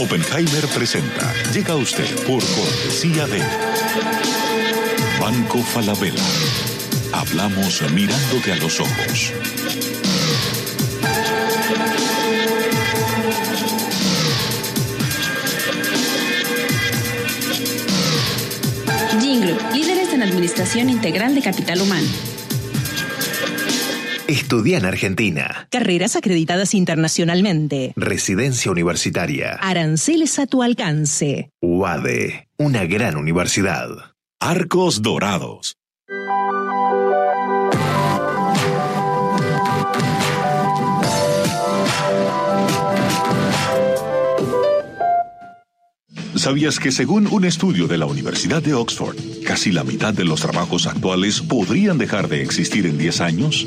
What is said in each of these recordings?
Oppenheimer presenta. Llega a usted por cortesía de Banco Falabella. Hablamos mirándote a los ojos. Jingle, líderes en administración integral de capital humano. Estudia en Argentina. Carreras acreditadas internacionalmente. Residencia universitaria. Aranceles a tu alcance. UADE, una gran universidad. Arcos Dorados. ¿Sabías que según un estudio de la Universidad de Oxford, casi la mitad de los trabajos actuales podrían dejar de existir en 10 años?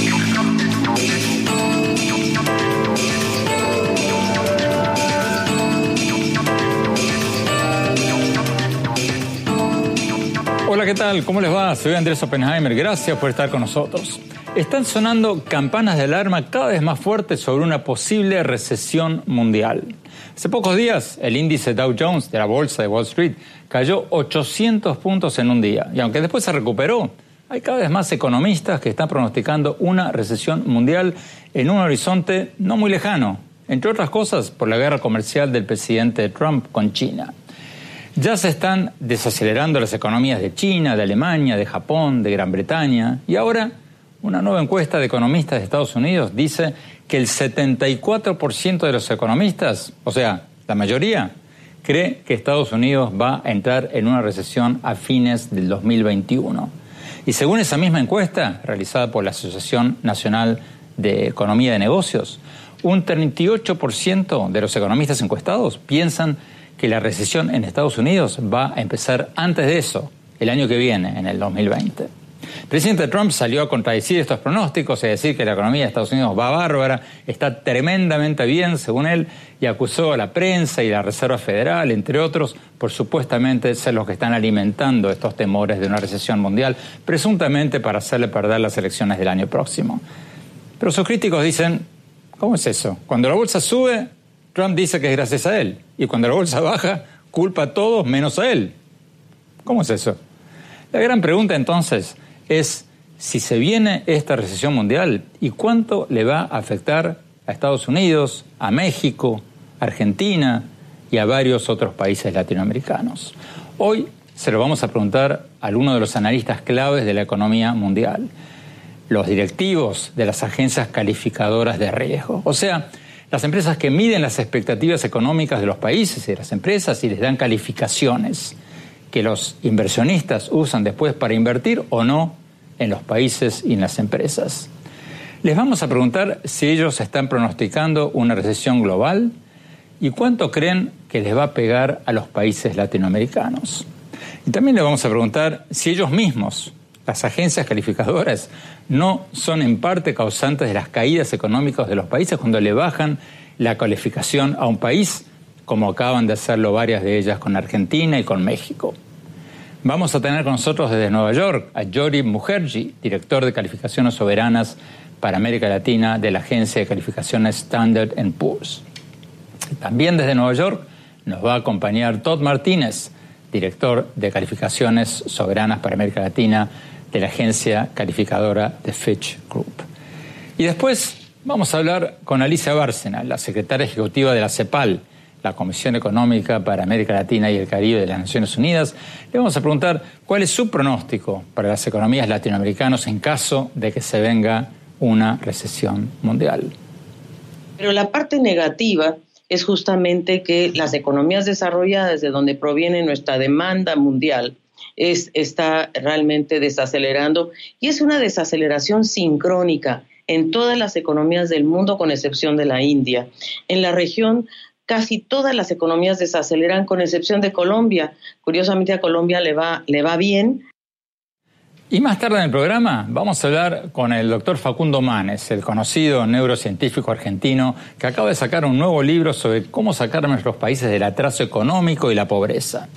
¿Qué tal? ¿Cómo les va? Soy Andrés Oppenheimer. Gracias por estar con nosotros. Están sonando campanas de alarma cada vez más fuertes sobre una posible recesión mundial. Hace pocos días, el índice Dow Jones de la bolsa de Wall Street cayó 800 puntos en un día. Y aunque después se recuperó, hay cada vez más economistas que están pronosticando una recesión mundial en un horizonte no muy lejano, entre otras cosas por la guerra comercial del presidente Trump con China. Ya se están desacelerando las economías de China, de Alemania, de Japón, de Gran Bretaña y ahora una nueva encuesta de economistas de Estados Unidos dice que el 74% de los economistas, o sea, la mayoría, cree que Estados Unidos va a entrar en una recesión a fines del 2021. Y según esa misma encuesta realizada por la Asociación Nacional de Economía de Negocios, un 38% de los economistas encuestados piensan la recesión en Estados Unidos va a empezar antes de eso, el año que viene, en el 2020. El presidente Trump salió a contradecir estos pronósticos y a decir que la economía de Estados Unidos va bárbara, está tremendamente bien, según él, y acusó a la prensa y la Reserva Federal, entre otros, por supuestamente ser los que están alimentando estos temores de una recesión mundial, presuntamente para hacerle perder las elecciones del año próximo. Pero sus críticos dicen, ¿cómo es eso? Cuando la bolsa sube, Trump dice que es gracias a él. Y cuando la bolsa baja, culpa a todos menos a él. ¿Cómo es eso? La gran pregunta entonces es si se viene esta recesión mundial y cuánto le va a afectar a Estados Unidos, a México, Argentina y a varios otros países latinoamericanos. Hoy se lo vamos a preguntar a uno de los analistas claves de la economía mundial, los directivos de las agencias calificadoras de riesgo. O sea, las empresas que miden las expectativas económicas de los países y de las empresas y les dan calificaciones que los inversionistas usan después para invertir o no en los países y en las empresas. Les vamos a preguntar si ellos están pronosticando una recesión global y cuánto creen que les va a pegar a los países latinoamericanos. Y también les vamos a preguntar si ellos mismos las agencias calificadoras no son en parte causantes de las caídas económicas de los países cuando le bajan la calificación a un país, como acaban de hacerlo varias de ellas con Argentina y con México. Vamos a tener con nosotros desde Nueva York a Jori Mujerji, director de calificaciones soberanas para América Latina de la agencia de calificaciones Standard Poor's. También desde Nueva York nos va a acompañar Todd Martínez, director de calificaciones soberanas para América Latina de la agencia calificadora de Fitch Group. Y después vamos a hablar con Alicia Bárcena, la secretaria ejecutiva de la CEPAL, la Comisión Económica para América Latina y el Caribe de las Naciones Unidas. Le vamos a preguntar cuál es su pronóstico para las economías latinoamericanas en caso de que se venga una recesión mundial. Pero la parte negativa es justamente que las economías desarrolladas, de donde proviene nuestra demanda mundial, es, está realmente desacelerando y es una desaceleración sincrónica en todas las economías del mundo, con excepción de la India. En la región, casi todas las economías desaceleran, con excepción de Colombia. Curiosamente a Colombia le va, le va bien. Y más tarde en el programa vamos a hablar con el doctor Facundo Manes, el conocido neurocientífico argentino que acaba de sacar un nuevo libro sobre cómo sacar a nuestros países del atraso económico y la pobreza.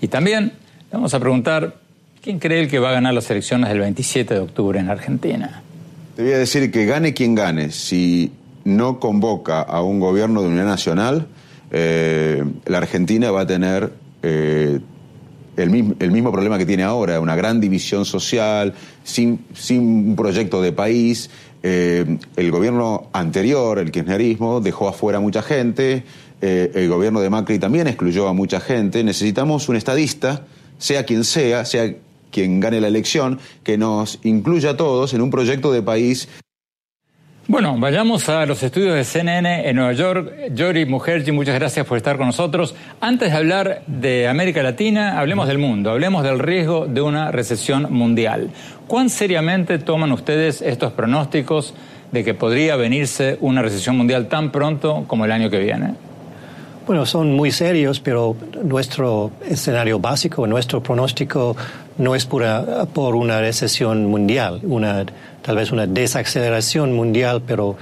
Y también vamos a preguntar quién cree que va a ganar las elecciones del 27 de octubre en Argentina. Te voy a decir que gane quien gane. Si no convoca a un gobierno de unidad nacional, eh, la Argentina va a tener eh, el mismo, el problema que tiene ahora, una gran división social, sin, un proyecto de país. Eh, el gobierno anterior, el kirchnerismo, dejó afuera a mucha gente, el gobierno de Macri también excluyó a mucha gente. Necesitamos un estadista, sea quien sea, sea quien gane la elección, que nos incluya a todos en un proyecto de país bueno, vayamos a los estudios de CNN en Nueva York. Yori Mujerji, muchas gracias por estar con nosotros. Antes de hablar de América Latina, hablemos del mundo, hablemos del riesgo de una recesión mundial. ¿Cuán seriamente toman ustedes estos pronósticos de que podría venirse una recesión mundial tan pronto como el año que viene? Bueno, son muy serios, pero nuestro escenario básico, nuestro pronóstico no es por una recesión mundial, una tal vez una desaceleración mundial, pero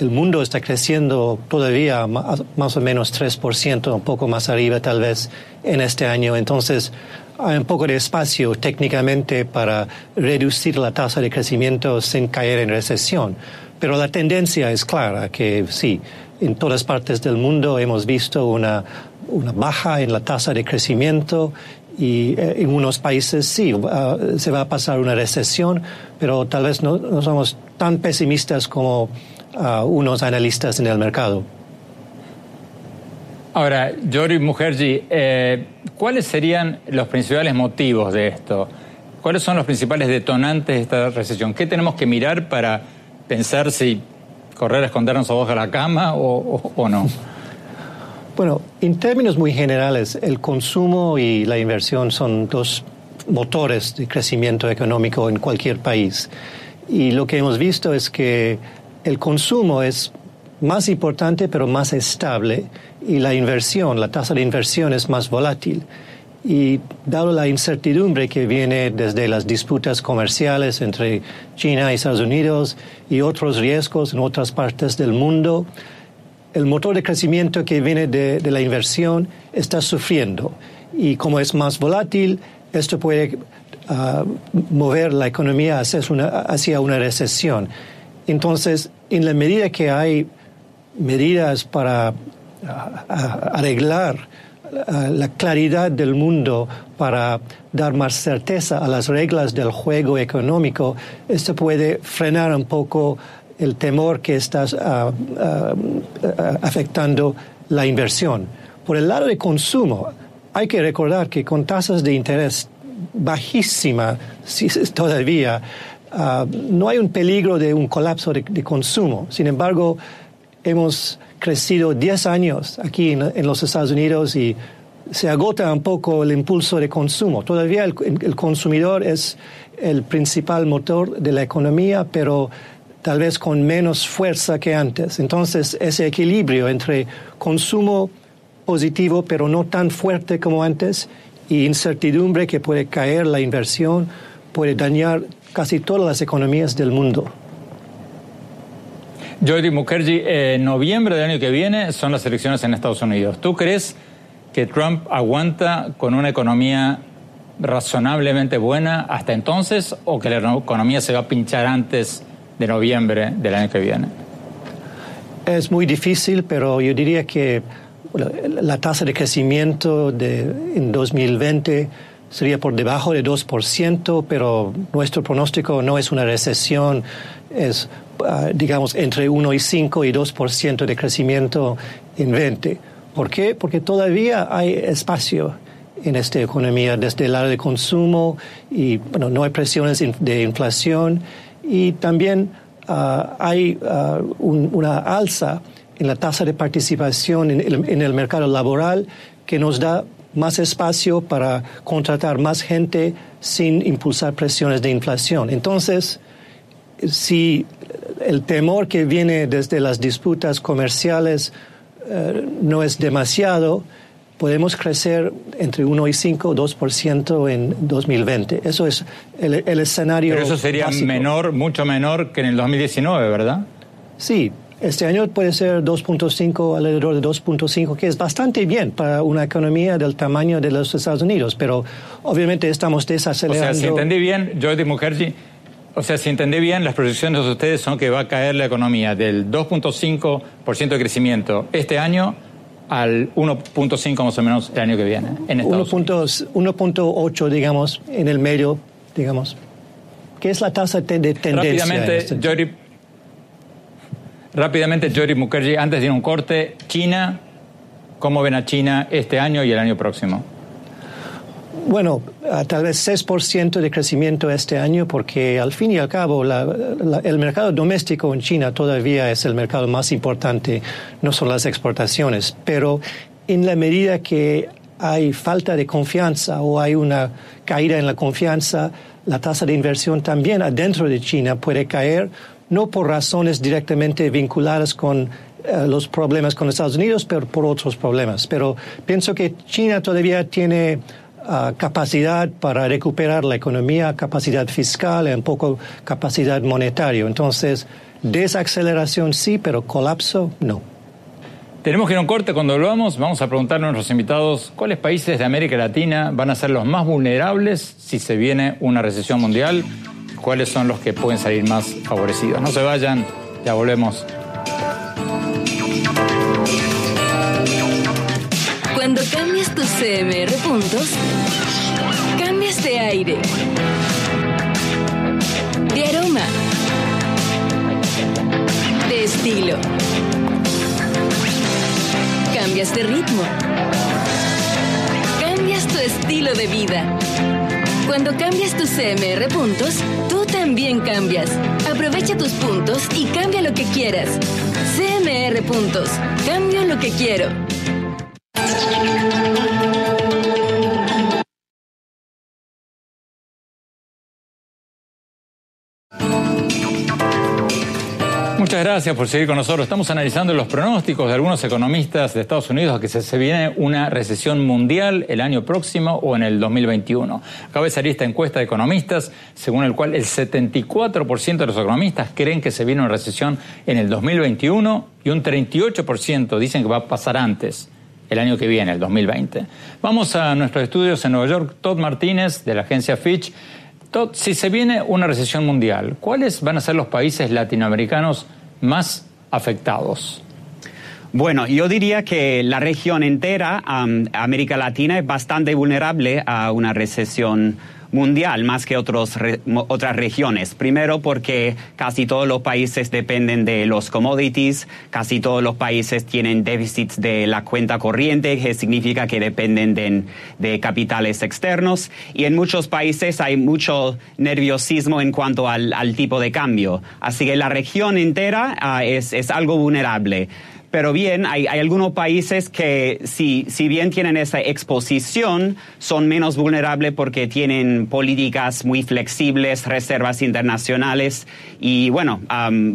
el mundo está creciendo todavía más o menos 3%, un poco más arriba tal vez en este año. Entonces, hay un poco de espacio técnicamente para reducir la tasa de crecimiento sin caer en recesión. Pero la tendencia es clara, que sí, en todas partes del mundo hemos visto una, una baja en la tasa de crecimiento y eh, en unos países sí, se va a pasar una recesión, pero tal vez no, somos tan pesimistas como ah, unos analistas en el mercado. Ahora, Yori Mujerji, eh, ¿cuáles serían los principales motivos de esto? ¿Cuáles son los principales detonantes de esta recesión? ¿Qué tenemos que mirar para pensar si correr a escondernos abajo de la cama o no? Bueno, en términos muy generales, el consumo y la inversión son dos motores de crecimiento económico en cualquier país. Y lo que hemos visto es que el consumo es más importante pero más estable y la inversión, la tasa de inversión es más volátil. Y dado la incertidumbre que viene desde las disputas comerciales entre China y Estados Unidos y otros riesgos en otras partes del mundo, el motor de crecimiento que viene de, la inversión está sufriendo y como es más volátil, esto puede ah, mover la economía hacia una, recesión. Entonces, en la medida que hay medidas para ah, ah, arreglar la claridad del mundo para dar más certeza a las reglas del juego económico, esto puede frenar un poco el temor que está ah, ah, afectando la inversión. Por el lado de consumo, hay que recordar que con tasas de interés bajísimas todavía, ah, no hay un peligro de un colapso de, consumo. Sin embargo, hemos crecido 10 años aquí en, los Estados Unidos y se agota un poco el impulso de consumo. Todavía el consumidor es el principal motor de la economía, pero tal vez con menos fuerza que antes. Entonces, ese equilibrio entre consumo positivo, pero no tan fuerte como antes, y incertidumbre que puede caer la inversión, puede dañar casi todas las economías del mundo. Jody Mukherjee, en noviembre del año que viene son las elecciones en Estados Unidos. ¿Tú crees que Trump aguanta con una economía razonablemente buena hasta entonces o que la economía se va a pinchar antes de noviembre del año que viene? Es muy difícil, pero yo diría que la tasa de crecimiento de, en 2020 sería por debajo de 2%, pero nuestro pronóstico no es una recesión, es, digamos, entre 1 y 5 y 2% de crecimiento en 20. ¿Por qué? Porque todavía hay espacio en esta economía desde el lado de consumo y bueno, no hay presiones de inflación y también ah, hay ah, una alza en la tasa de participación en el, mercado laboral que nos da más espacio para contratar más gente sin impulsar presiones de inflación. Entonces, si el temor que viene desde las disputas comerciales eh, no es demasiado, podemos crecer entre 1 y 5 o 2% en 2020. Eso es el, escenario. Pero eso sería menor, mucho menor que en el 2019, ¿verdad? Sí, este año puede ser 2.5, alrededor de 2.5, que es bastante bien para una economía del tamaño de los Estados Unidos, pero obviamente estamos desacelerando. O sea, si entendí bien, Jordi Mukherjee, o sea, si entendí bien, las proyecciones de ustedes son que va a caer la economía del 2.5% de crecimiento este año al 1.5 más o menos el año que viene. 1.8, digamos, en el medio, digamos. ¿Qué es la tasa de tendencia? Rápidamente, este? Rápidamente, Jordi Mukherjee, antes de un corte, China, ¿cómo ven a China este año y el año próximo? Bueno, tal vez 6% de crecimiento este año porque al fin y al cabo el mercado doméstico en China todavía es el mercado más importante, no son las exportaciones, pero en la medida que hay falta de confianza o hay una caída en la confianza, la tasa de inversión también adentro de China puede caer, no por razones directamente vinculadas con eh, los problemas con Estados Unidos, pero por otros problemas. Pero pienso que China todavía tiene capacidad para recuperar la economía, capacidad fiscal y un poco capacidad monetaria. Entonces, desaceleración sí, pero colapso no. Tenemos que ir a un corte. Cuando volvamos, vamos a preguntarle a nuestros invitados cuáles países de América Latina van a ser los más vulnerables si se viene una recesión mundial, cuáles son los que pueden salir más favorecidos. No se vayan, ya volvemos. Tus CMR puntos, cambias de aire, de aroma, de estilo. Cambias de ritmo. Cambias tu estilo de vida. Cuando cambias tus CMR puntos, tú también cambias. Aprovecha tus puntos y cambia lo que quieras. CMR puntos. Cambio lo que quiero. Muchas gracias por seguir con nosotros. Estamos analizando los pronósticos de algunos economistas de Estados Unidos a que se, viene una recesión mundial el año próximo o en el 2021. Acaba de salir esta encuesta de economistas, según el cual el 74% de los economistas creen que se viene una recesión en el 2021 y un 38% dicen que va a pasar antes el año que viene, el 2020. Vamos a nuestros estudios en Nueva York. Todd Martínez, de la agencia Fitch. Todd, si se viene una recesión mundial, ¿cuáles van a ser los países latinoamericanos más afectados? Bueno, yo diría que la región entera, América Latina, es bastante vulnerable a una recesión mundial más que otros otras regiones. Primero porque casi todos los países dependen de los commodities, casi todos los países tienen déficits de la cuenta corriente, que significa que dependen de, capitales externos, y en muchos países hay mucho nerviosismo en cuanto al, tipo de cambio. Así que la región entera ah, es, es algo vulnerable. Pero bien, hay, algunos países que si, si, bien tienen esa exposición, son menos vulnerables porque tienen políticas muy flexibles, reservas internacionales y, bueno,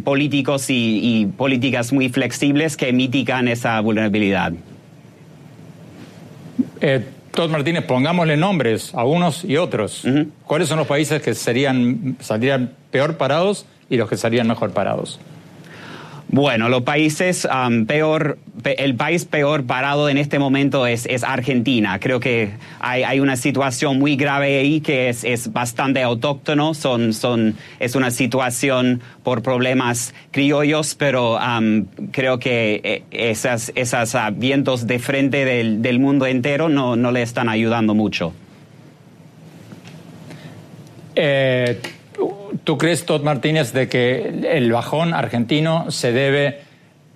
políticos y, políticas muy flexibles que mitigan esa vulnerabilidad. Eh, Todd Martínez, pongámosle nombres a unos y otros. ¿Cuáles son los países que serían, saldrían peor parados y los que saldrían mejor parados? Bueno, los países um, peor, el país peor parado en este momento es, Argentina. Creo que hay, una situación muy grave ahí que es, bastante autóctono. Son, es una situación por problemas criollos, pero um, creo que eh, esas, ah, vientos de frente del, mundo entero no, no le están ayudando mucho. Eh, ¿Tú crees, Todd Martínez, de que el bajón argentino se debe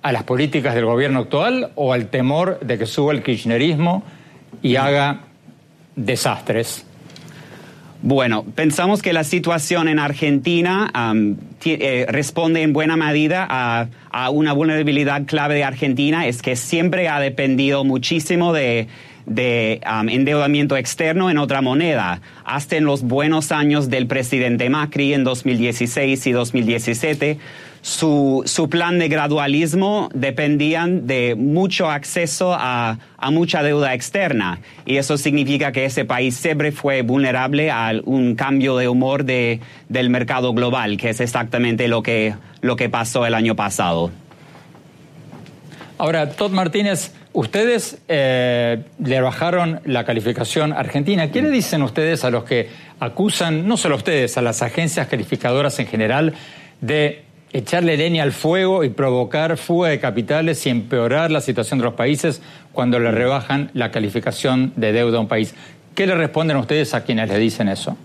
a las políticas del gobierno actual o al temor de que suba el kirchnerismo y haga desastres? Bueno, pensamos que la situación en Argentina eh, responde en buena medida a, a, una vulnerabilidad clave de Argentina, es que siempre ha dependido muchísimo de, de um, endeudamiento externo en otra moneda. Hasta en los buenos años del presidente Macri en 2016 y 2017, su, su plan de gradualismo dependían de mucho acceso a, a, mucha deuda externa. Y eso significa que ese país siempre fue vulnerable a un cambio de humor de, del mercado global, que es exactamente lo que, lo que pasó el año pasado. Ahora, Todd Martínez, ustedes eh, le bajaron la calificación argentina. ¿Qué le dicen ustedes a los que acusan, no solo a ustedes, a las agencias calificadoras en general, de echarle leña al fuego y provocar fuga de capitales y empeorar la situación de los países cuando le rebajan la calificación de deuda a un país. ¿Qué le responden ustedes a quienes le dicen eso?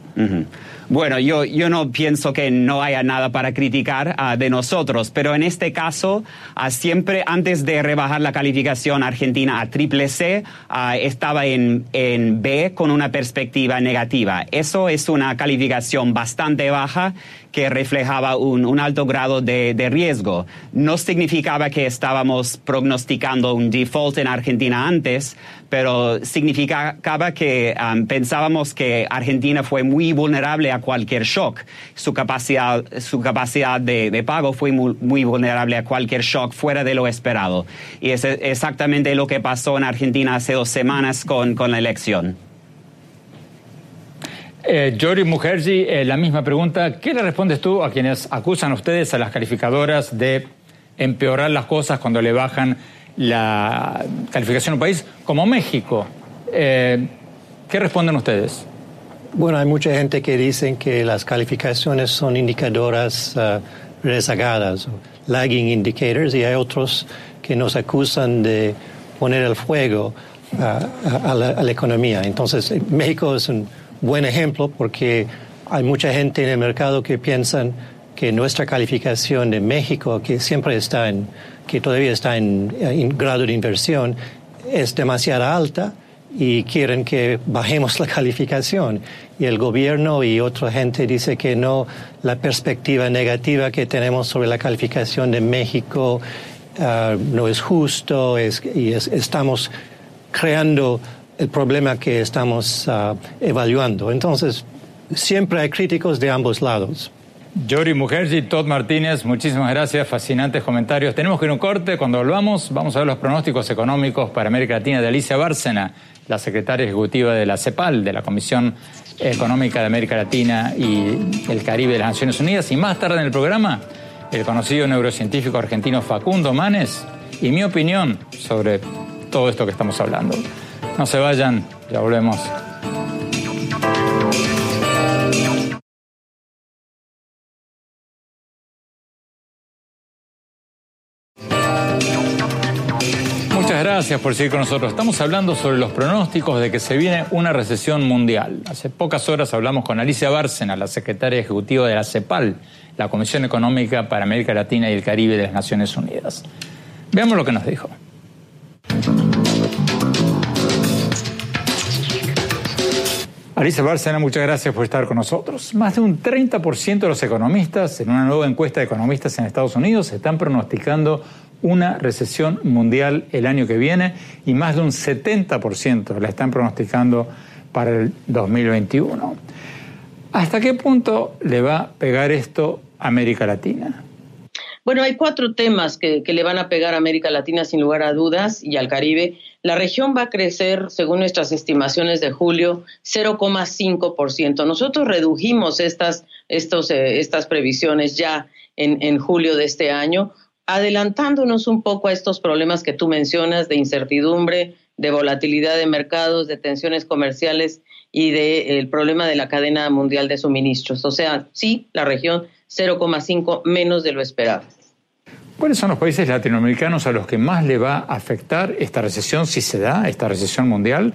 Bueno, yo, yo no pienso que no haya nada para criticar uh, de nosotros, pero en este caso, uh, siempre antes de rebajar la calificación argentina a triple C, uh, estaba en, en B con una perspectiva negativa. Eso es una calificación bastante baja que reflejaba un, un alto grado de, de, riesgo. No significaba que estábamos prognosticando un default en Argentina antes, pero significaba que pensábamos que Argentina fue muy vulnerable a cualquier shock. Su capacidad, su capacidad de, de pago fue muy, muy, vulnerable a cualquier shock fuera de lo esperado. Y es exactamente lo que pasó en Argentina hace dos semanas con, con la elección. Eh, Jory Mujerji, eh, la misma pregunta. ¿Qué le respondes tú a quienes acusan a ustedes, a las calificadoras, de empeorar las cosas cuando le bajan la calificación a un país como México? Eh, ¿Qué responden ustedes? Bueno, hay mucha gente que dice que las calificaciones son indicadoras uh, rezagadas, lagging indicators, y hay otros que nos acusan de poner el fuego uh, a, la, economía. Entonces, México es un buen ejemplo porque hay mucha gente en el mercado que piensan que nuestra calificación de México, que siempre está en, que todavía está en, en grado de inversión, es demasiado alta y quieren que bajemos la calificación. Y el gobierno y otra gente dice que no, la perspectiva negativa que tenemos sobre la calificación de México uh, no es justo es, y es, estamos creando el problema que estamos uh, evaluando. Entonces, siempre hay críticos de ambos lados. Yori Mujerji, Todd Martínez, muchísimas gracias, fascinantes comentarios. Tenemos que ir a un corte, cuando volvamos vamos a ver los pronósticos económicos para América Latina de Alicia Bárcena, la secretaria ejecutiva de la CEPAL, de la Comisión Económica de América Latina y el Caribe de las Naciones Unidas. Y más tarde en el programa, el conocido neurocientífico argentino Facundo Manes y mi opinión sobre todo esto que estamos hablando. No se vayan, ya volvemos. Gracias por seguir con nosotros. Estamos hablando sobre los pronósticos de que se viene una recesión mundial. Hace pocas horas hablamos con Alicia Bárcena, la secretaria ejecutiva de la CEPAL, la Comisión Económica para América Latina y el Caribe de las Naciones Unidas. Veamos lo que nos dijo. Alicia Bárcena, muchas gracias por estar con nosotros. Más de un 30% de los economistas, en una nueva encuesta de economistas en Estados Unidos, están pronosticando una recesión mundial el año que viene y más de un 70% la están pronosticando para el 2021. ¿Hasta qué punto le va a pegar esto a América Latina? Bueno, hay cuatro temas que, le van a pegar a América Latina sin lugar a dudas y al Caribe. La región va a crecer, según nuestras estimaciones de julio, 0,5%. Nosotros redujimos estas, estos, eh, estas previsiones ya en, en julio de este año adelantándonos un poco a estos problemas que tú mencionas de incertidumbre, de volatilidad de mercados, de tensiones comerciales y del de, problema de la cadena mundial de suministros. O sea, sí, la región 0,5 menos de lo esperado. ¿Cuáles son los países latinoamericanos a los que más le va a afectar esta recesión, si se da, esta recesión mundial?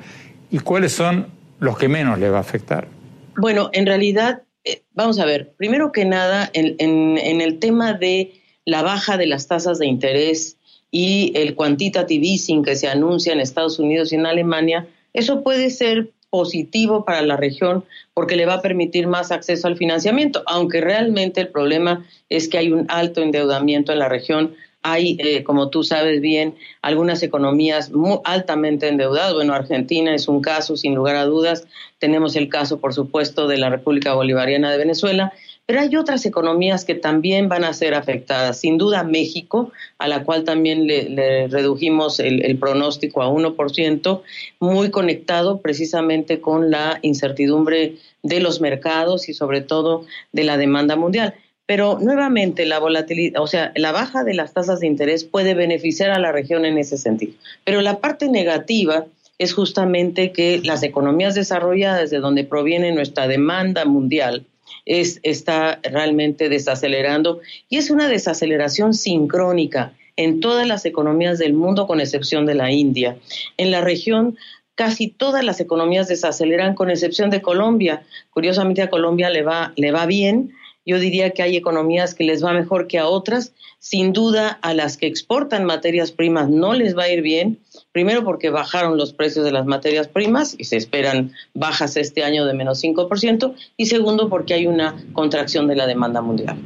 ¿Y cuáles son los que menos le va a afectar? Bueno, en realidad, eh, vamos a ver, primero que nada, en, en, en el tema de la baja de las tasas de interés y el quantitative easing que se anuncia en Estados Unidos y en Alemania, eso puede ser positivo para la región porque le va a permitir más acceso al financiamiento, aunque realmente el problema es que hay un alto endeudamiento en la región hay, eh, como tú sabes bien, algunas economías muy altamente endeudadas. Bueno, Argentina es un caso, sin lugar a dudas. Tenemos el caso, por supuesto, de la República Bolivariana de Venezuela. Pero hay otras economías que también van a ser afectadas. Sin duda México, a la cual también le, redujimos el, pronóstico a 1%, muy conectado precisamente con la incertidumbre de los mercados y sobre todo de la demanda mundial. Pero nuevamente la volatilidad, o sea, la baja de las tasas de interés puede beneficiar a la región en ese sentido. Pero la parte negativa es justamente que las economías desarrolladas, de donde proviene nuestra demanda mundial, es, está realmente desacelerando y es una desaceleración sincrónica en todas las economías del mundo, con excepción de la India. En la región casi todas las economías desaceleran, con excepción de Colombia. Curiosamente a Colombia le va, le va bien, yo diría que hay economías que les va mejor que a otras. Sin duda, a las que exportan materias primas no les va a ir bien. Primero porque bajaron los precios de las materias primas y se esperan bajas este año de menos 5%. Y segundo porque hay una contracción de la demanda mundial.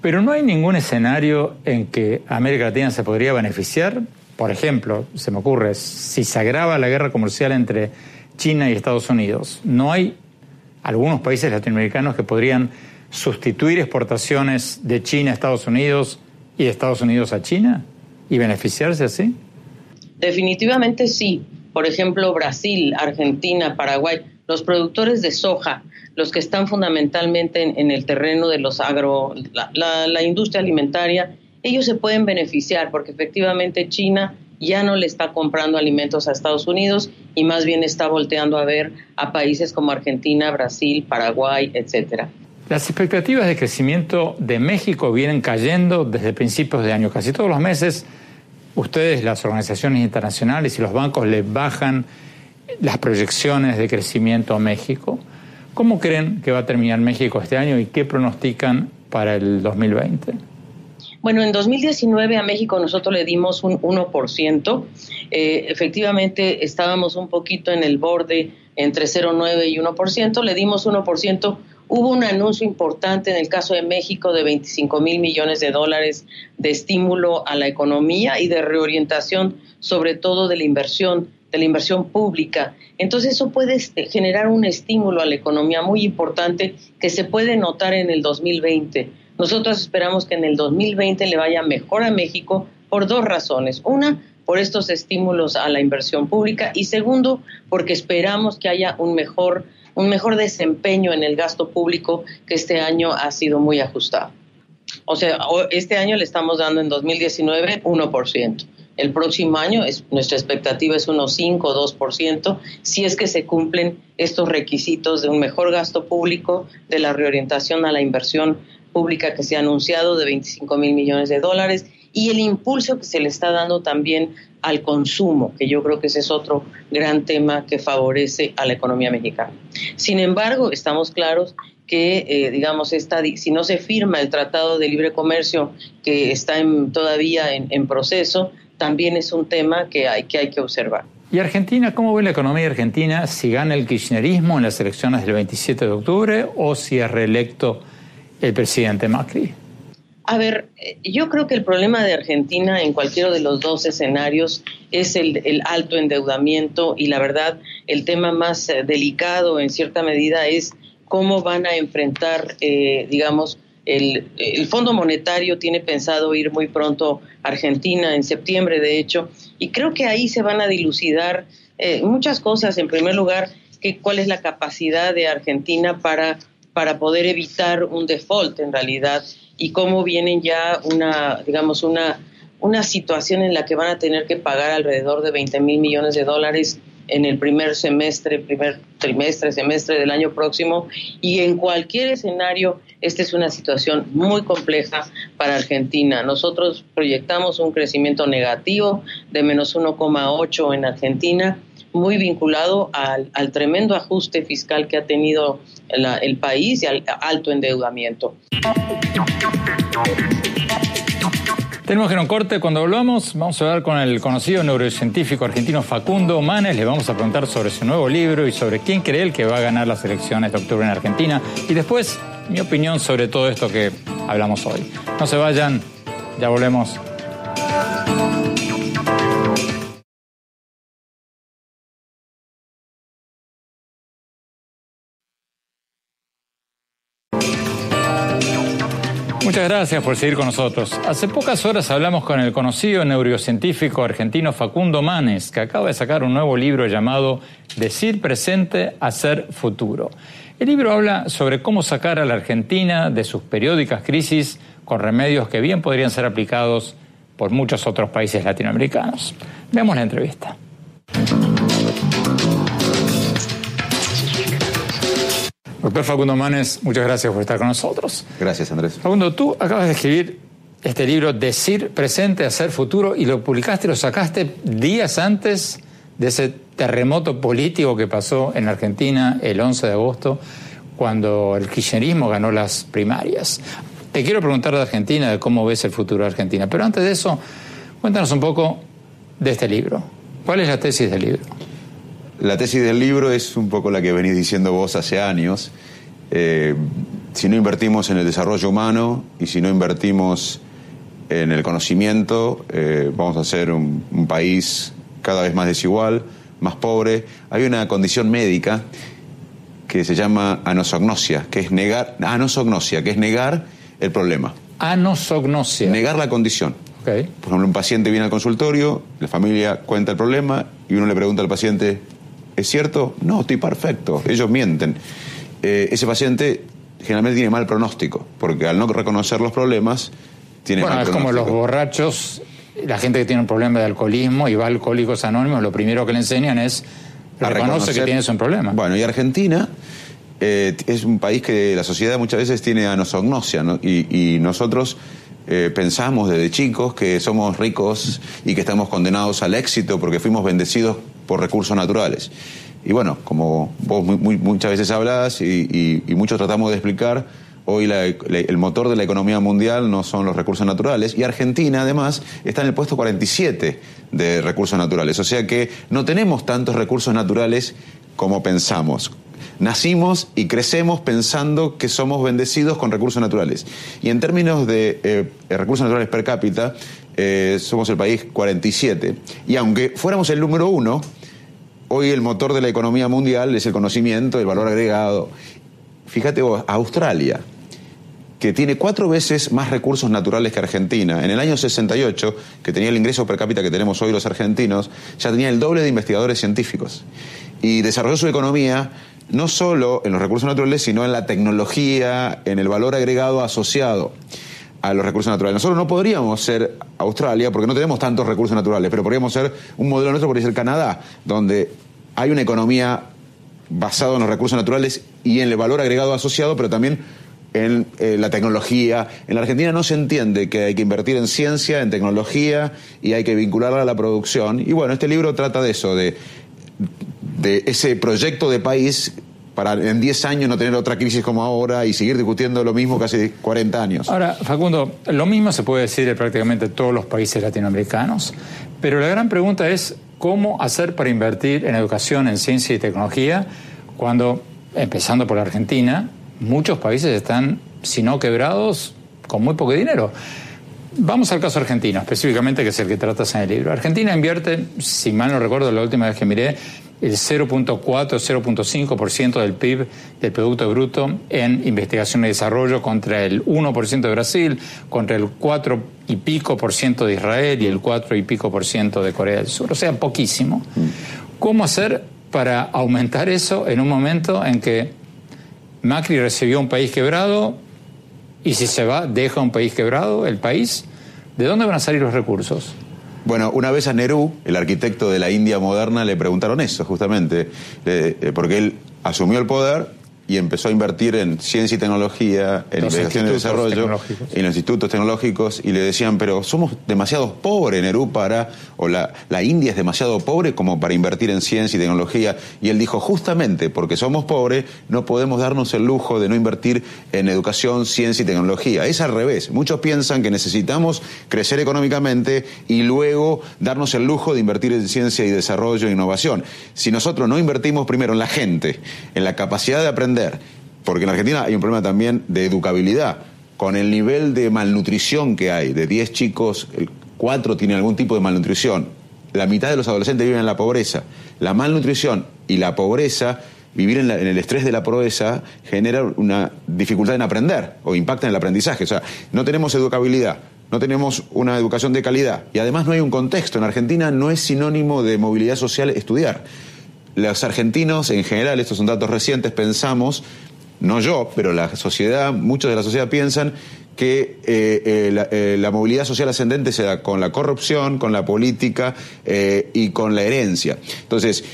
Pero no hay ningún escenario en que América Latina se podría beneficiar. Por ejemplo, se me ocurre, si se agrava la guerra comercial entre China y Estados Unidos, ¿no hay algunos países latinoamericanos que podrían sustituir exportaciones de China a Estados Unidos y de Estados Unidos a China y beneficiarse así? Definitivamente sí. Por ejemplo, Brasil, Argentina, Paraguay, los productores de soja, los que están fundamentalmente en, el terreno de los agro, la, la industria alimentaria, ellos se pueden beneficiar porque efectivamente China ya no le está comprando alimentos a Estados Unidos y más bien está volteando a ver a países como Argentina, Brasil, Paraguay, etcétera. Las expectativas de crecimiento de México vienen cayendo desde principios de año. Casi todos los meses ustedes, las organizaciones internacionales y los bancos le bajan las proyecciones de crecimiento a México. ¿Cómo creen que va a terminar México este año y qué pronostican para el 2020? Bueno, en 2019 a México nosotros le dimos un 1%. Eh, efectivamente, estábamos un poquito en el borde entre 0,9 y 1%. Le dimos 1% Hubo un anuncio importante en el caso de México de 25 mil millones de dólares de estímulo a la economía y de reorientación, sobre todo de la inversión, de la inversión pública. Entonces eso puede este, generar un estímulo a la economía muy importante que se puede notar en el 2020. Nosotros esperamos que en el 2020 le vaya mejor a México por dos razones. Una, por estos estímulos a la inversión pública y segundo, porque esperamos que haya un mejor un mejor desempeño en el gasto público que este año ha sido muy ajustado. O sea, este año le estamos dando en 2019 1%. El próximo año es, nuestra expectativa es unos 5 o 2%, si es que se cumplen estos requisitos de un mejor gasto público, de la reorientación a la inversión pública que se ha anunciado de 25 mil millones de dólares y el impulso que se le está dando también al consumo, que yo creo que ese es otro gran tema que favorece a la economía mexicana. Sin embargo, estamos claros que, eh, digamos, esta, si no se firma el Tratado de Libre Comercio que está todavía en, proceso, también es un tema que hay, que hay que observar. ¿Y Argentina, cómo ve la economía argentina si gana el kirchnerismo en las elecciones del 27 de octubre o si es reelecto el presidente Macri? A ver, eh, yo creo que el problema de Argentina en cualquiera de los dos escenarios es el, alto endeudamiento y la verdad el tema más eh, delicado en cierta medida es cómo van a enfrentar, eh, digamos, el, Fondo Monetario tiene pensado ir muy pronto a Argentina, en septiembre de hecho, y creo que ahí se van a dilucidar muchas cosas. En primer lugar, que, cuál es la capacidad de Argentina para, para poder evitar un default en realidad y cómo vienen ya una, digamos, una, una situación en la que van a tener que pagar alrededor de 20 mil millones de dólares en el primer semestre, primer trimestre, semestre del año próximo. Y en cualquier escenario, esta es una situación muy compleja para Argentina. Nosotros proyectamos un crecimiento negativo de menos 1,8 en Argentina, muy vinculado al, al, tremendo ajuste fiscal que ha tenido el país y al alto endeudamiento. Tenemos que ir a un corte. Cuando volvamos, vamos a hablar con el conocido neurocientífico argentino Facundo Manes. Le vamos a preguntar sobre su nuevo libro y sobre quién cree él que va a ganar las elecciones de octubre en Argentina. Y después, mi opinión sobre todo esto que hablamos hoy. No se vayan, ya volvemos. Muchas gracias por seguir con nosotros. Hace pocas horas hablamos con el conocido neurocientífico argentino Facundo Manes, que acaba de sacar un nuevo libro llamado Decir presente, hacer futuro. El libro habla sobre cómo sacar a la Argentina de sus periódicas crisis con remedios que bien podrían ser aplicados por muchos otros países latinoamericanos. Veamos la entrevista. Doctor Facundo Manes, muchas gracias por estar con nosotros. Gracias, Andrés. Facundo, tú acabas de escribir este libro, Decir presente, hacer futuro, y lo publicaste, lo sacaste días antes de ese terremoto político que pasó en Argentina el 11 de agosto, cuando el kirchnerismo ganó las primarias. Te quiero preguntar de Argentina, de cómo ves el futuro de Argentina, pero antes de eso, cuéntanos un poco de este libro. ¿Cuál es la tesis del libro? La tesis del libro es un poco la que venís diciendo vos hace años. Eh, si no invertimos en el desarrollo humano y si no invertimos en el conocimiento, eh, vamos a ser un, un, país cada vez más desigual, más pobre. Hay una condición médica que se llama anosognosia, que es negar, anosognosia, que es negar el problema. Anosognosia. Negar la condición. Okay. Por ejemplo, un paciente viene al consultorio, la familia cuenta el problema y uno le pregunta al paciente, ¿es cierto? No, estoy perfecto. Ellos mienten. Eh, ese paciente generalmente tiene mal pronóstico, porque al no reconocer los problemas, tiene bueno, mal es pronóstico. como los borrachos, la gente que tiene un problema de alcoholismo y va a Alcohólicos Anónimos, lo primero que le enseñan es A reconoce que tienes un problema. Bueno, y Argentina eh, es un país que la sociedad muchas veces tiene anosognosia, ¿no? y, y nosotros eh, pensamos desde chicos que somos ricos y que estamos condenados al éxito porque fuimos bendecidos por recursos naturales. Y bueno, como vos muy- muchas veces hablas y, muchos tratamos de explicar, hoy la- el motor de la economía mundial no son los recursos naturales y Argentina además está en el puesto 47 de recursos naturales. O sea que no tenemos tantos recursos naturales como pensamos. Nacimos y crecemos pensando que somos bendecidos con recursos naturales. Y en términos de eh, recursos naturales per cápita, eh, somos el país 47. Y aunque fuéramos el número uno, hoy el motor de la economía mundial es el conocimiento, el valor agregado. Fíjate vos, Australia, que tiene cuatro veces más recursos naturales que Argentina. En el año 68, que tenía el ingreso per cápita que tenemos hoy los argentinos, ya tenía el doble de investigadores científicos. Y desarrolló su economía no solo en los recursos naturales, sino en la tecnología, en el valor agregado asociado a los recursos naturales. Nosotros no podríamos ser Australia porque no tenemos tantos recursos naturales, pero podríamos ser un modelo nuestro, podría ser Canadá, donde hay una economía basada en los recursos naturales y en el valor agregado asociado, pero también en eh, la tecnología. En la Argentina no se entiende que hay que invertir en ciencia, en tecnología y hay que vincularla a la producción. Y bueno, este libro trata de eso, de, de ese proyecto de país para en 10 años no tener otra crisis como ahora y seguir discutiendo lo mismo casi 40 años. Ahora, Facundo, lo mismo se puede decir de prácticamente todos los países latinoamericanos, pero la gran pregunta es cómo hacer para invertir en educación, en ciencia y tecnología, cuando, empezando por Argentina, muchos países están, si no quebrados, con muy poco dinero. Vamos al caso argentino, específicamente, que es el que tratas en el libro. Argentina invierte, si mal no recuerdo la última vez que miré, el 0.4 0.5% del PIB, del Producto Bruto, en investigación y desarrollo contra el 1% de Brasil, contra el 4 y pico por ciento de Israel y el 4 y pico por ciento de Corea del Sur. O sea, poquísimo. ¿Cómo hacer para aumentar eso en un momento en que Macri recibió un país quebrado y si se va, deja un país quebrado, el país? ¿De dónde van a salir los recursos? Bueno, una vez a Nehru, el arquitecto de la India moderna, le preguntaron eso, justamente, eh, eh, porque él asumió el poder y empezó a invertir en ciencia y tecnología, en Los investigación y desarrollo, en los institutos tecnológicos, y le decían, pero somos demasiado pobres, Nehru, para, o la, la India es demasiado pobre como para invertir en ciencia y tecnología. Y él dijo, justamente porque somos pobres, no podemos darnos el lujo de no invertir en educación, ciencia y tecnología. Es al revés. Muchos piensan que necesitamos crecer económicamente y luego darnos el lujo de invertir en ciencia y desarrollo e innovación. Si nosotros no invertimos primero en la gente, en la capacidad de aprender, porque en Argentina hay un problema también de educabilidad, con el nivel de malnutrición que hay, de 10 chicos, 4 tienen algún tipo de malnutrición, la mitad de los adolescentes viven en la pobreza. La malnutrición y la pobreza vivir en, el estrés de la proeza genera una dificultad en aprender o impacta en el aprendizaje. O sea, no tenemos educabilidad, no tenemos una educación de calidad y además no hay un contexto. En Argentina no es sinónimo de movilidad social estudiar. Los argentinos en general, estos son datos recientes, pensamos, no yo, pero la sociedad, muchos de la sociedad piensan que eh, eh, eh, la, movilidad social ascendente se da con la corrupción, con la política y con la herencia. Entonces,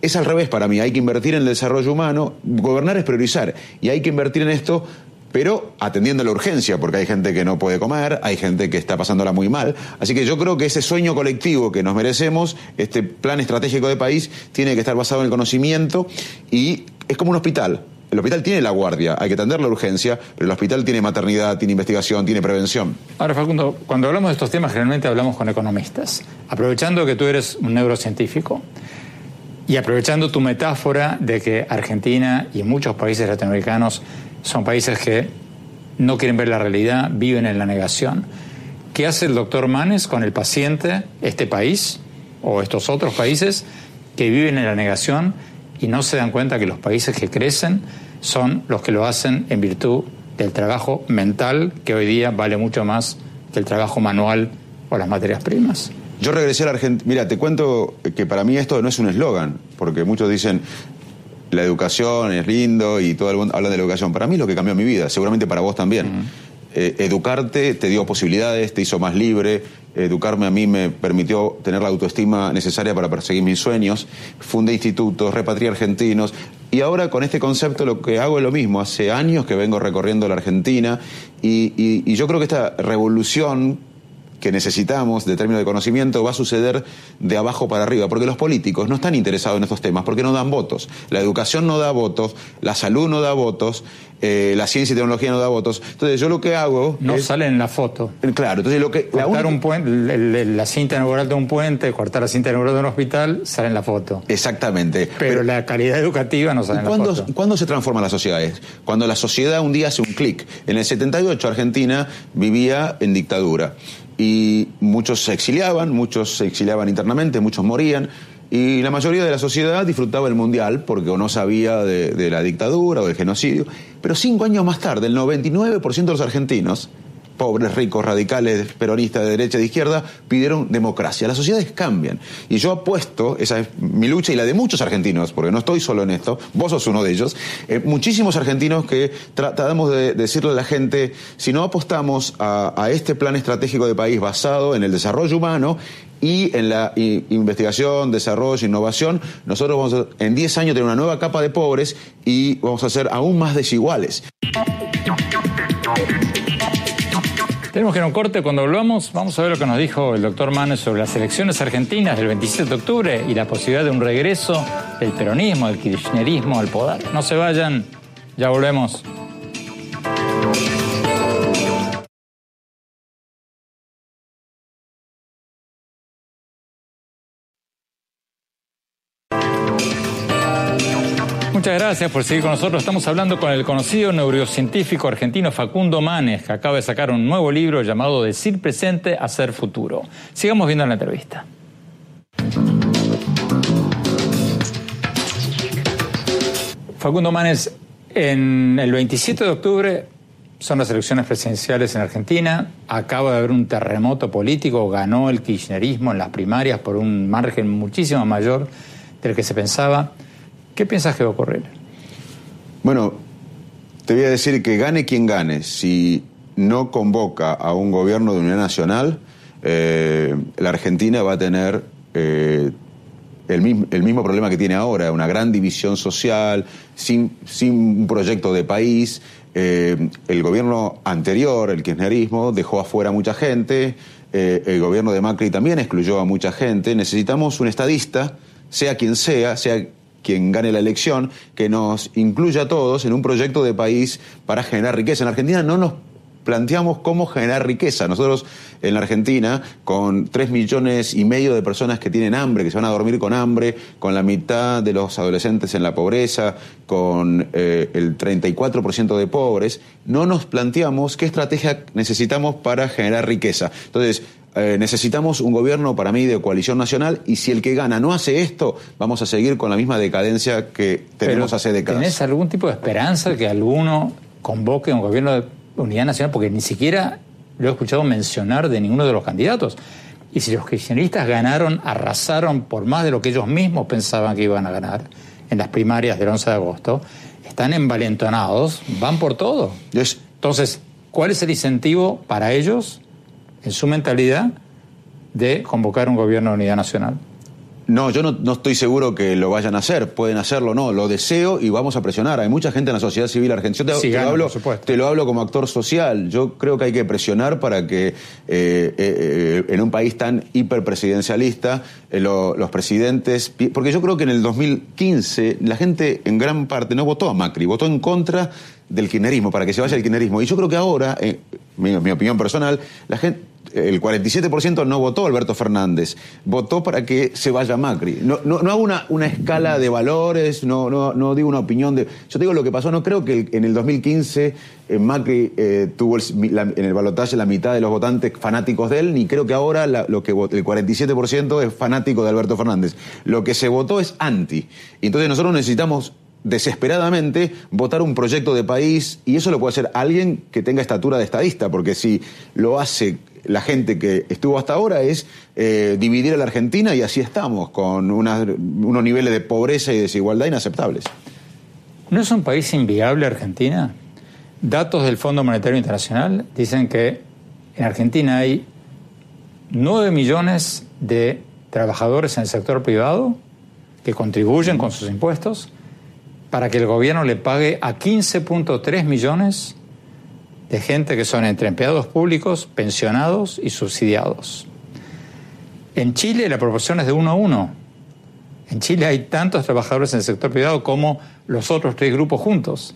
es al revés para mí, hay que invertir en el desarrollo humano, gobernar es priorizar, y hay que invertir en esto pero atendiendo la urgencia, porque hay gente que no puede comer, hay gente que está pasándola muy mal. Así que yo creo que ese sueño colectivo que nos merecemos, este plan estratégico de país, tiene que estar basado en el conocimiento y es como un hospital. El hospital tiene la guardia, hay que atender la urgencia, pero el hospital tiene maternidad, tiene investigación, tiene prevención. Ahora, Facundo, cuando hablamos de estos temas, generalmente hablamos con economistas. Aprovechando que tú eres un neurocientífico y aprovechando tu metáfora de que Argentina y muchos países latinoamericanos son países que no quieren ver la realidad, viven en la negación. ¿Qué hace el doctor Manes con el paciente, este país o estos otros países que viven en la negación y no se dan cuenta que los países que crecen son los que lo hacen en virtud del trabajo mental que hoy día vale mucho más que el trabajo manual o las materias primas? Yo regresé a la Argentina. Mira, te cuento que para mí esto no es un eslogan, porque muchos dicen, la educación es lindo y todo el mundo habla de la educación. Para mí es lo que cambió mi vida, seguramente para vos también. Eh, educarte te dio posibilidades, te hizo más libre. Educarme a mí me permitió tener la autoestima necesaria para perseguir mis sueños. Fundé institutos, repatrié argentinos. Y ahora con este concepto lo que hago es lo mismo. Hace años que vengo recorriendo la Argentina y, y yo creo que esta revolución que necesitamos de términos de conocimiento va a suceder de abajo para arriba, porque los políticos no están interesados en estos temas, porque no dan votos. La educación no da votos, la salud no da votos, eh, la ciencia y tecnología no da votos. Entonces yo lo que hago... No sale en la foto. Claro, entonces lo que... Cortar un puente, la cinta inaugural de un puente, cortar la cinta inaugural de un hospital, sale en la foto. Exactamente. Pero, la calidad educativa no sale en la foto. ¿Cuándo se transforman las sociedades? Cuando la sociedad un día hace un clic. En el 78 Argentina vivía en dictadura y muchos se exiliaban, muchos se exiliaban internamente, muchos morían. Y la mayoría de la sociedad disfrutaba el mundial porque o no sabía de, la dictadura o del genocidio. Pero cinco años más tarde, el 99% de los argentinos pobres, ricos, radicales, peronistas de derecha de izquierda, pidieron democracia. Las sociedades cambian. Y yo apuesto, esa es mi lucha y la de muchos argentinos, porque no estoy solo en esto, vos sos uno de ellos, eh, muchísimos argentinos que tratamos de decirle a la gente, si no apostamos a, a este plan estratégico de país basado en el desarrollo humano, y en la investigación, desarrollo, innovación, nosotros vamos a, en 10 años tener una nueva capa de pobres y vamos a ser aún más desiguales. Tenemos que ir a un corte. Cuando volvamos, vamos a ver lo que nos dijo el doctor Manes sobre las elecciones argentinas del 27 de octubre y la posibilidad de un regreso del peronismo, del kirchnerismo al poder. No se vayan, ya volvemos. Muchas gracias por seguir con nosotros. Estamos hablando con el conocido neurocientífico argentino Facundo Manes, que acaba de sacar un nuevo libro llamado Decir presente, hacer futuro. Sigamos viendo la entrevista. Facundo Manes, en el 27 de octubre son las elecciones presidenciales en Argentina. Acaba de haber un terremoto político. Ganó el kirchnerismo en las primarias por un margen muchísimo mayor del que se pensaba. ¿Qué piensas que va a ocurrir? Bueno, te voy a decir que gane quien gane, si no convoca a un gobierno de unidad nacional, eh, la Argentina va a tener eh, el, mismo, problema que tiene ahora, una gran división social, sin, un proyecto de país. Eh, el gobierno anterior, el kirchnerismo, dejó afuera mucha gente, el gobierno de Macri también excluyó a mucha gente. Necesitamos un estadista, sea quien sea, sea quien gane la elección, que nos incluya a todos en un proyecto de país para generar riqueza. En Argentina no nos planteamos cómo generar riqueza. Nosotros en la Argentina, con tres millones y medio de personas que tienen hambre, que se van a dormir con hambre, con la mitad de los adolescentes en la pobreza, con eh, el 34% de pobres, no nos planteamos qué estrategia necesitamos para generar riqueza. Entonces, eh, necesitamos un gobierno para mí de coalición nacional y si el que gana no hace esto, vamos a seguir con la misma decadencia que tenemos hace décadas. ¿Tenés algún tipo de esperanza que alguno convoque un gobierno de unidad nacional? Porque ni siquiera lo he escuchado mencionar de ninguno de los candidatos. Y si los kirchneristas ganaron, arrasaron por más de lo que ellos mismos pensaban que iban a ganar en las primarias del 11 de agosto, están envalentonados, van por todo. Entonces, ¿cuál es el incentivo para ellos, en su mentalidad, de convocar un gobierno de unidad nacional? No, yo no, estoy seguro que lo vayan a hacer. Pueden hacerlo, no. Lo deseo y vamos a presionar. Hay mucha gente en la sociedad civil argentina. Yo te, lo, hablo, te lo hablo como actor social. Yo creo que hay que presionar para que eh, eh, en un país tan hiperpresidencialista eh, los presidentes... Porque yo creo que en el 2015 la gente en gran parte no votó a Macri, votó en contra del kirchnerismo, para que se vaya el kirchnerismo. Y yo creo que ahora, mi opinión personal, la gente el 47% no votó Alberto Fernández, votó para que se vaya Macri. No, no, no hago una, una, escala de valores, no, no, no digo una opinión de... Yo digo lo que pasó, no creo que en el 2015 eh, Macri eh, tuvo en el balotaje la mitad de los votantes fanáticos de él, ni creo que ahora lo que el 47% es fanático de Alberto Fernández. Lo que se votó es anti. Entonces nosotros necesitamos desesperadamente votar un proyecto de país y eso lo puede hacer alguien que tenga estatura de estadista, porque si lo hace la gente que estuvo hasta ahora es eh, dividir a la Argentina y así estamos, con unos niveles de pobreza y desigualdad inaceptables. ¿No es un país inviable Argentina? Datos del Fondo Monetario Internacional dicen que en Argentina hay 9 millones de trabajadores en el sector privado que contribuyen con sus impuestos para que el gobierno le pague a 15.3 millones de gente que son entre empleados públicos, pensionados y subsidiados. En Chile la proporción es de uno a uno. En Chile hay tantos trabajadores en el sector privado como los otros tres grupos juntos.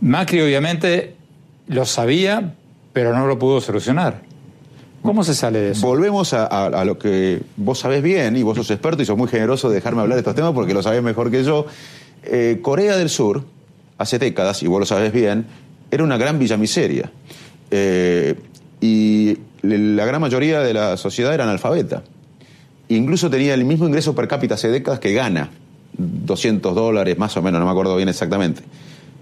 Macri obviamente lo sabía, pero no lo pudo solucionar. ¿Cómo se sale de eso? Volvemos a, lo que vos sabés bien, y vos sos experto y sos muy generoso de dejarme hablar de estos temas porque lo sabés mejor que yo. Eh, Corea del Sur, hace décadas, y vos lo sabés bien, era una gran villa miseria. Eh, y la gran mayoría de la sociedad era analfabeta. Incluso tenía el mismo ingreso per cápita hace décadas que gana, 200 dólares más o menos, no me acuerdo bien exactamente.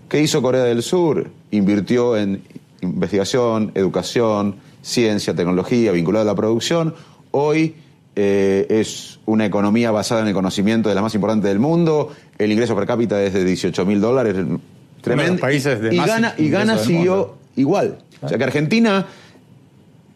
¿Qué hizo Corea del Sur? Invirtió en investigación, educación, ciencia, tecnología vinculada a la producción. Hoy eh, es una economía basada en el conocimiento de la más importante del mundo. El ingreso per cápita es de 18 mil dólares, Tremendo. países de y gana, y gana siguió igual. O sea que Argentina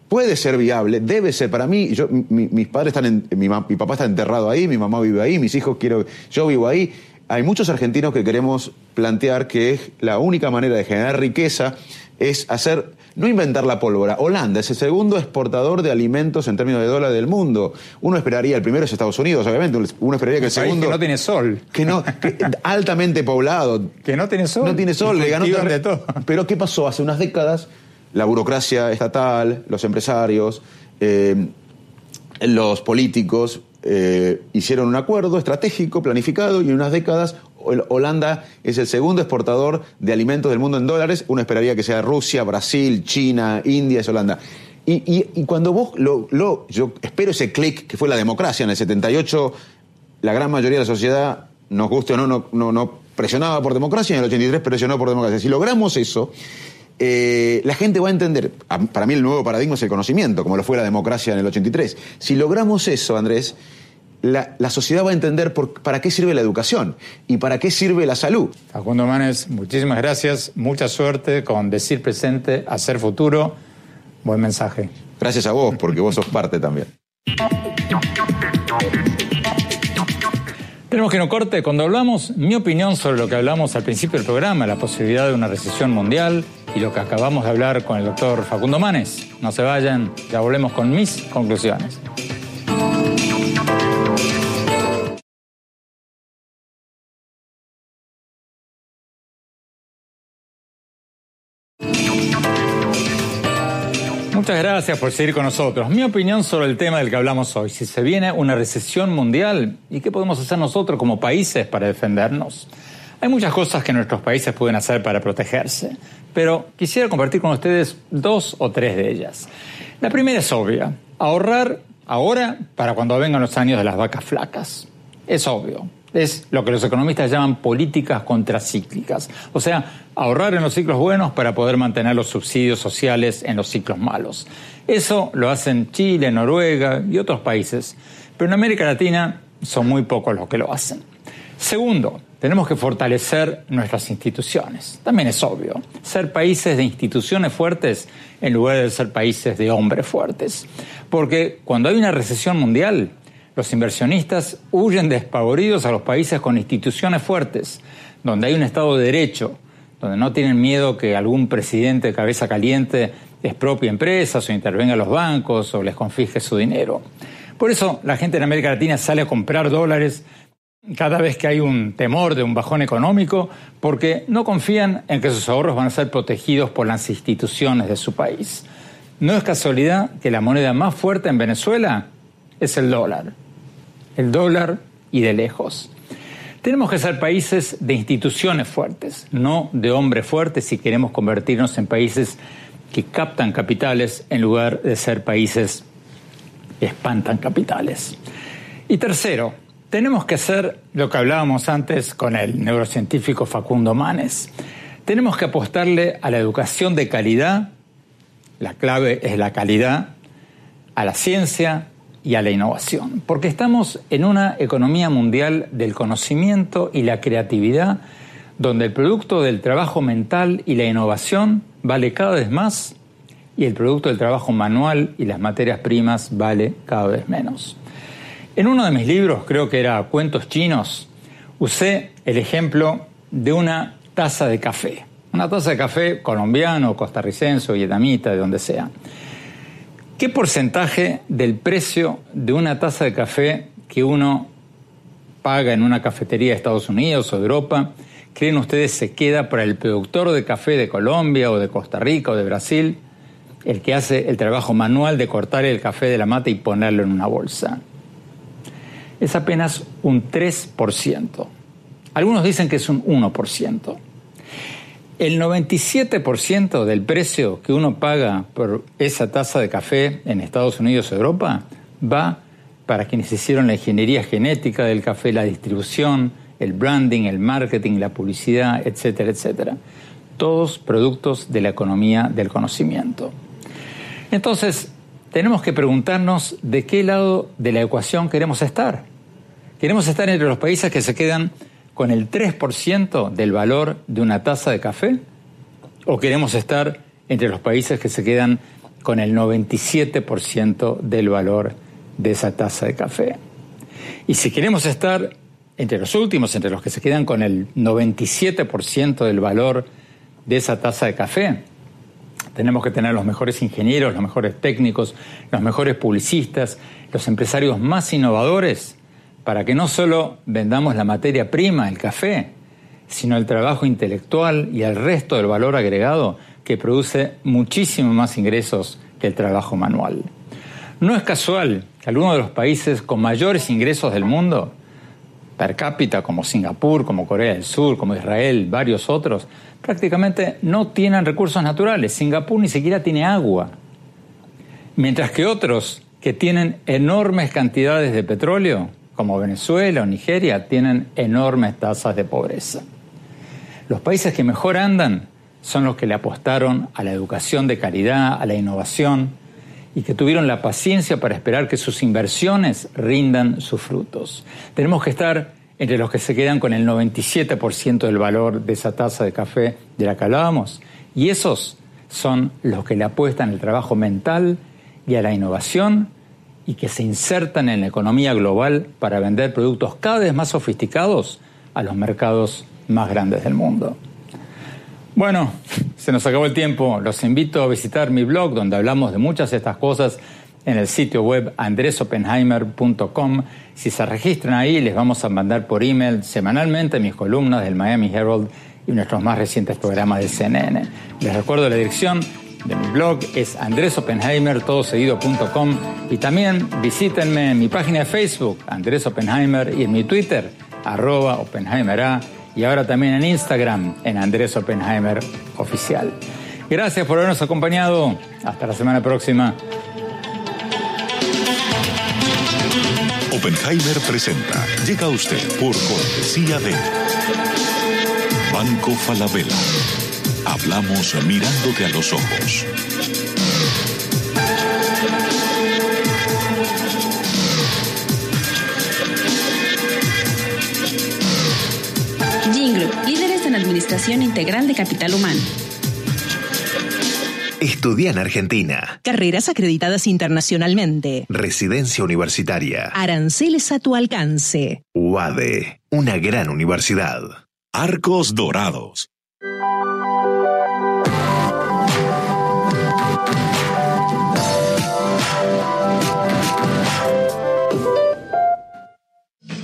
puede ser viable, debe ser. Para mí, yo, mis padres están en, mi, mi, papá está enterrado ahí, mi mamá vive ahí, mis hijos quiero, yo vivo ahí. Hay muchos argentinos que queremos plantear que la única manera de generar riqueza es hacer no inventar la pólvora. Holanda es el segundo exportador de alimentos en términos de dólar del mundo. Uno esperaría, el primero es Estados Unidos, obviamente. Uno esperaría que el segundo. Que no tiene sol. Que no, altamente poblado. Que no tiene sol. No tiene sol, le ganó de todo. Pero ¿qué pasó? Hace unas décadas, la burocracia estatal, los empresarios, eh, los políticos eh, hicieron un acuerdo estratégico, planificado, y en unas décadas Holanda es el segundo exportador de alimentos del mundo en dólares. Uno esperaría que sea Rusia, Brasil, China, India, es Holanda. Y, cuando vos lo, Yo espero ese clic que fue la democracia. En el 78, la gran mayoría de la sociedad, nos guste o no, no, no, presionaba por democracia, en el 83 presionó por democracia. Si logramos eso, eh, la gente va a entender, para mí el nuevo paradigma es el conocimiento, como lo fue la democracia en el 83. Si logramos eso, Andrés, la, sociedad va a entender para qué sirve la educación y para qué sirve la salud. Facundo Manes, muchísimas gracias, mucha suerte con decir presente, hacer futuro. Buen mensaje. Gracias a vos, porque vos sos parte también. Tenemos que no corte. Cuando hablamos, mi opinión sobre lo que hablamos al principio del programa, la posibilidad de una recesión mundial y lo que acabamos de hablar con el doctor Facundo Manes. No se vayan, ya volvemos con mis conclusiones. Muchas gracias por seguir con nosotros. Mi opinión sobre el tema del que hablamos hoy, si se viene una recesión mundial y qué podemos hacer nosotros como países para defendernos. Hay muchas cosas que nuestros países pueden hacer para protegerse, pero quisiera compartir con ustedes dos o tres de ellas. La primera es obvia, ahorrar ahora para cuando vengan los años de las vacas flacas. Es obvio, es lo que los economistas llaman políticas contracíclicas, o sea, ahorrar en los ciclos buenos para poder mantener los subsidios sociales en los ciclos malos. Eso lo hacen Chile, Noruega y otros países, pero en América Latina son muy pocos los que lo hacen. Segundo, tenemos que fortalecer nuestras instituciones. También es obvio, ser países de instituciones fuertes en lugar de ser países de hombres fuertes. Porque cuando hay una recesión mundial, los inversionistas huyen despavoridos a los países con instituciones fuertes, donde hay un Estado de Derecho, donde no tienen miedo que algún presidente de cabeza caliente expropie empresas o intervenga los bancos o les confisque su dinero. Por eso la gente en América Latina sale a comprar dólares cada vez que hay un temor de un bajón económico, porque no confían en que sus ahorros van a ser protegidos por las instituciones de su país. No es casualidad que la moneda más fuerte en Venezuela es el dólar. El dólar y de lejos. Tenemos que ser países de instituciones fuertes, no de hombres fuertes si queremos convertirnos en países que captan capitales en lugar de ser países que espantan capitales. Y tercero, tenemos que hacer lo que hablábamos antes con el neurocientífico Facundo Manes. Tenemos que apostarle a la educación de calidad, la clave es la calidad, a la ciencia y a la innovación, porque estamos en una economía mundial del conocimiento y la creatividad, donde el producto del trabajo mental y la innovación vale cada vez más y el producto del trabajo manual y las materias primas vale cada vez menos. En uno de mis libros, creo que era Cuentos Chinos, usé el ejemplo de una taza de café. Una taza de café colombiano, costarricense, vietnamita, de donde sea. ¿Qué porcentaje del precio de una taza de café que uno paga en una cafetería de Estados Unidos o de Europa, creen ustedes se queda para el productor de café de Colombia o de Costa Rica o de Brasil, el que hace el trabajo manual de cortar el café de la mata y ponerlo en una bolsa? es apenas un 3%. Algunos dicen que es un 1%. El 97% del precio que uno paga por esa taza de café en Estados Unidos o Europa va para quienes hicieron la ingeniería genética del café, la distribución, el branding, el marketing, la publicidad, etcétera, etcétera. Todos productos de la economía del conocimiento. Entonces, tenemos que preguntarnos de qué lado de la ecuación queremos estar. ¿Queremos estar entre los países que se quedan con el 3% del valor de una taza de café? ¿O queremos estar entre los países que se quedan con el 97% del valor de esa taza de café? Y si queremos estar entre los últimos, entre los que se quedan con el 97% del valor de esa taza de café, tenemos que tener los mejores ingenieros, los mejores técnicos, los mejores publicistas, los empresarios más innovadores para que no solo vendamos la materia prima, el café, sino el trabajo intelectual y el resto del valor agregado que produce muchísimo más ingresos que el trabajo manual. No es casual que algunos de los países con mayores ingresos del mundo, per cápita, como Singapur, como Corea del Sur, como Israel, varios otros, prácticamente no tienen recursos naturales. Singapur ni siquiera tiene agua. Mientras que otros que tienen enormes cantidades de petróleo como Venezuela o Nigeria tienen enormes tasas de pobreza. Los países que mejor andan son los que le apostaron a la educación de calidad, a la innovación y que tuvieron la paciencia para esperar que sus inversiones rindan sus frutos. Tenemos que estar entre los que se quedan con el 97% del valor de esa taza de café de la que hablábamos y esos son los que le apuestan al trabajo mental y a la innovación y que se insertan en la economía global para vender productos cada vez más sofisticados a los mercados más grandes del mundo. Bueno, se nos acabó el tiempo. Los invito a visitar mi blog donde hablamos de muchas de estas cosas en el sitio web andresopenheimer.com. Si se registran ahí, les vamos a mandar por email semanalmente mis columnas del Miami Herald y nuestros más recientes programas de CNN. Les recuerdo la dirección de mi blog es andresopenheimer.com y también visítenme en mi página de Facebook, Andrés Oppenheimer, y en mi Twitter, arroba Oppenheimer y ahora también en Instagram, en Andrés Oppenheimer Oficial. Gracias por habernos acompañado. Hasta la semana próxima. Oppenheimer presenta. Llega usted por cortesía de Banco Falabella. Hablamos mirándote a los ojos. Jingle, líderes en administración integral de capital humano. Estudia en Argentina. Carreras acreditadas internacionalmente. Residencia universitaria. Aranceles a tu alcance. UADE, una gran universidad. Arcos Dorados.